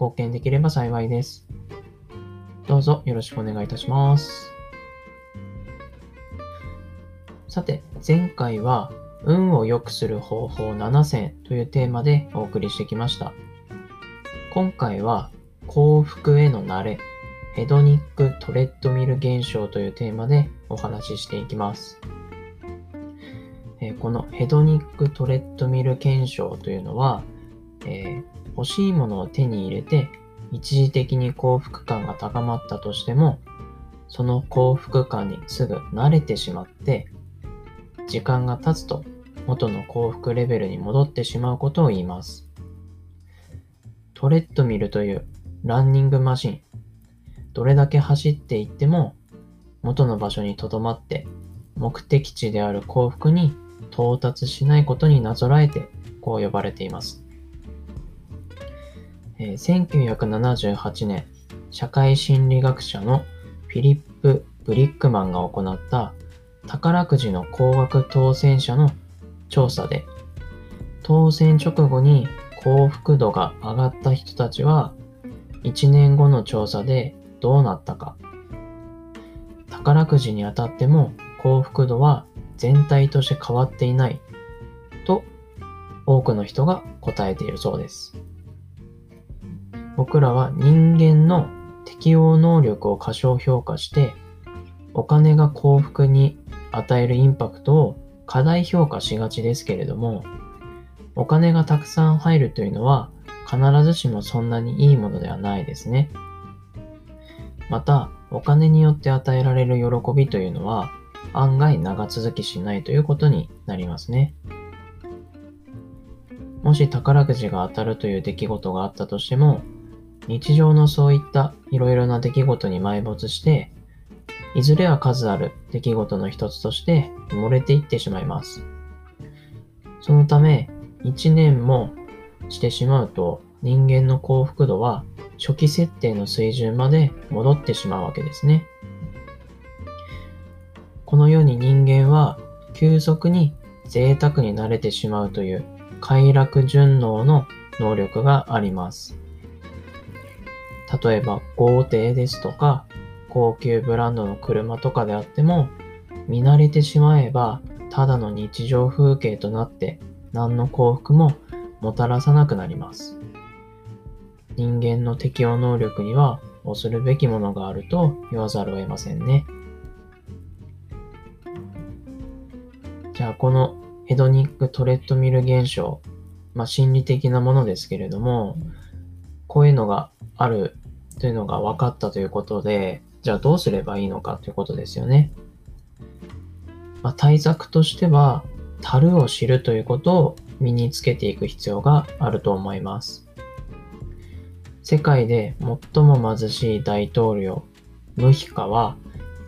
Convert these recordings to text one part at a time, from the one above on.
貢献できれば幸いです。どうぞよろしくお願いいたします。さて、前回は運を良くする方法7選というテーマでお送りしてきました。今回は幸福への慣れ、ヘドニックトレッドミル現象というテーマでお話ししていきます。えこのヘドニックトレッドミル現象というのは、えー欲しいものを手に入れて一時的に幸福感が高まったとしてもその幸福感にすぐ慣れてしまって時間が経つと元の幸福レベルに戻ってしまうことを言います。トレッドミルというランニングマシンどれだけ走っていっても元の場所に留まって目的地である幸福に到達しないことになぞらえてこう呼ばれています。え1978年、社会心理学者のフィリップ・ブリックマンが行った宝くじの高額当選者の調査で、当選直後に幸福度が上がった人たちは、1年後の調査でどうなったか。宝くじに当たっても幸福度は全体として変わっていないと多くの人が答えているそうです。僕らは人間の適応能力を過小評価して、お金が幸福に与えるインパクトを過大評価しがちですけれども、お金がたくさん入るというのは必ずしもそんなにいいものではないですね。また、お金によって与えられる喜びというのは案外長続きしないということになりますね。もし宝くじが当たるという出来事があったとしても、日常のそういったいろいろな出来事に埋没して、いずれは数ある出来事の一つとして漏れていってしまいます。そのため、一年もしてしまうと人間の幸福度は初期設定の水準まで戻ってしまうわけですね。このように人間は急速に贅沢に慣れてしまうという快楽順応の能力があります。例えば豪邸ですとか、高級ブランドの車とかであっても、見慣れてしまえば、ただの日常風景となって、何の幸福ももたらさなくなります。人間の適応能力には恐るべきものがあると言わざるを得ませんね。じゃあこのヘドニック・トレッドミル現象、まあ心理的なものですけれども、こういうのがあるというのが分かったということで、じゃあどうすればいいのかということですよね。まあ、対策としては、樽を知るということを身につけていく必要があると思います。世界で最も貧しい大統領、ムヒカは、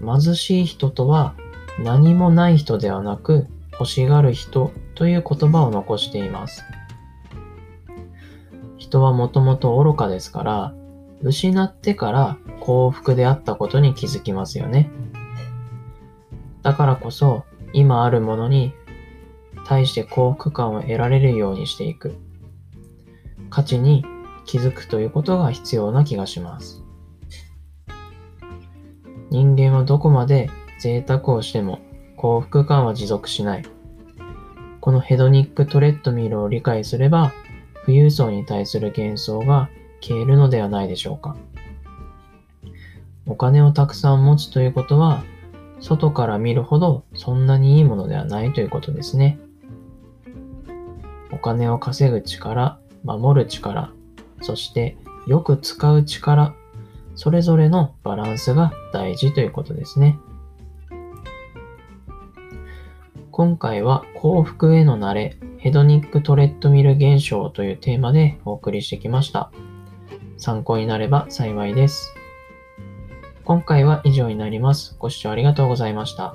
貧しい人とは何もない人ではなく欲しがる人という言葉を残しています。人はもともと愚かですから、失ってから幸福であったことに気づきますよね。だからこそ今あるものに対して幸福感を得られるようにしていく。価値に気づくということが必要な気がします。人間はどこまで贅沢をしても幸福感は持続しない。このヘドニックトレッドミルを理解すれば、富裕層に対する幻想が消えるのではないでしょうか。お金をたくさん持つということは、外から見るほどそんなにいいものではないということですね。お金を稼ぐ力、守る力、そしてよく使う力、それぞれのバランスが大事ということですね。今回は幸福への慣れ、ヘドニックトレッドミル現象というテーマでお送りしてきました。参考になれば幸いです。今回は以上になります。ご視聴ありがとうございました。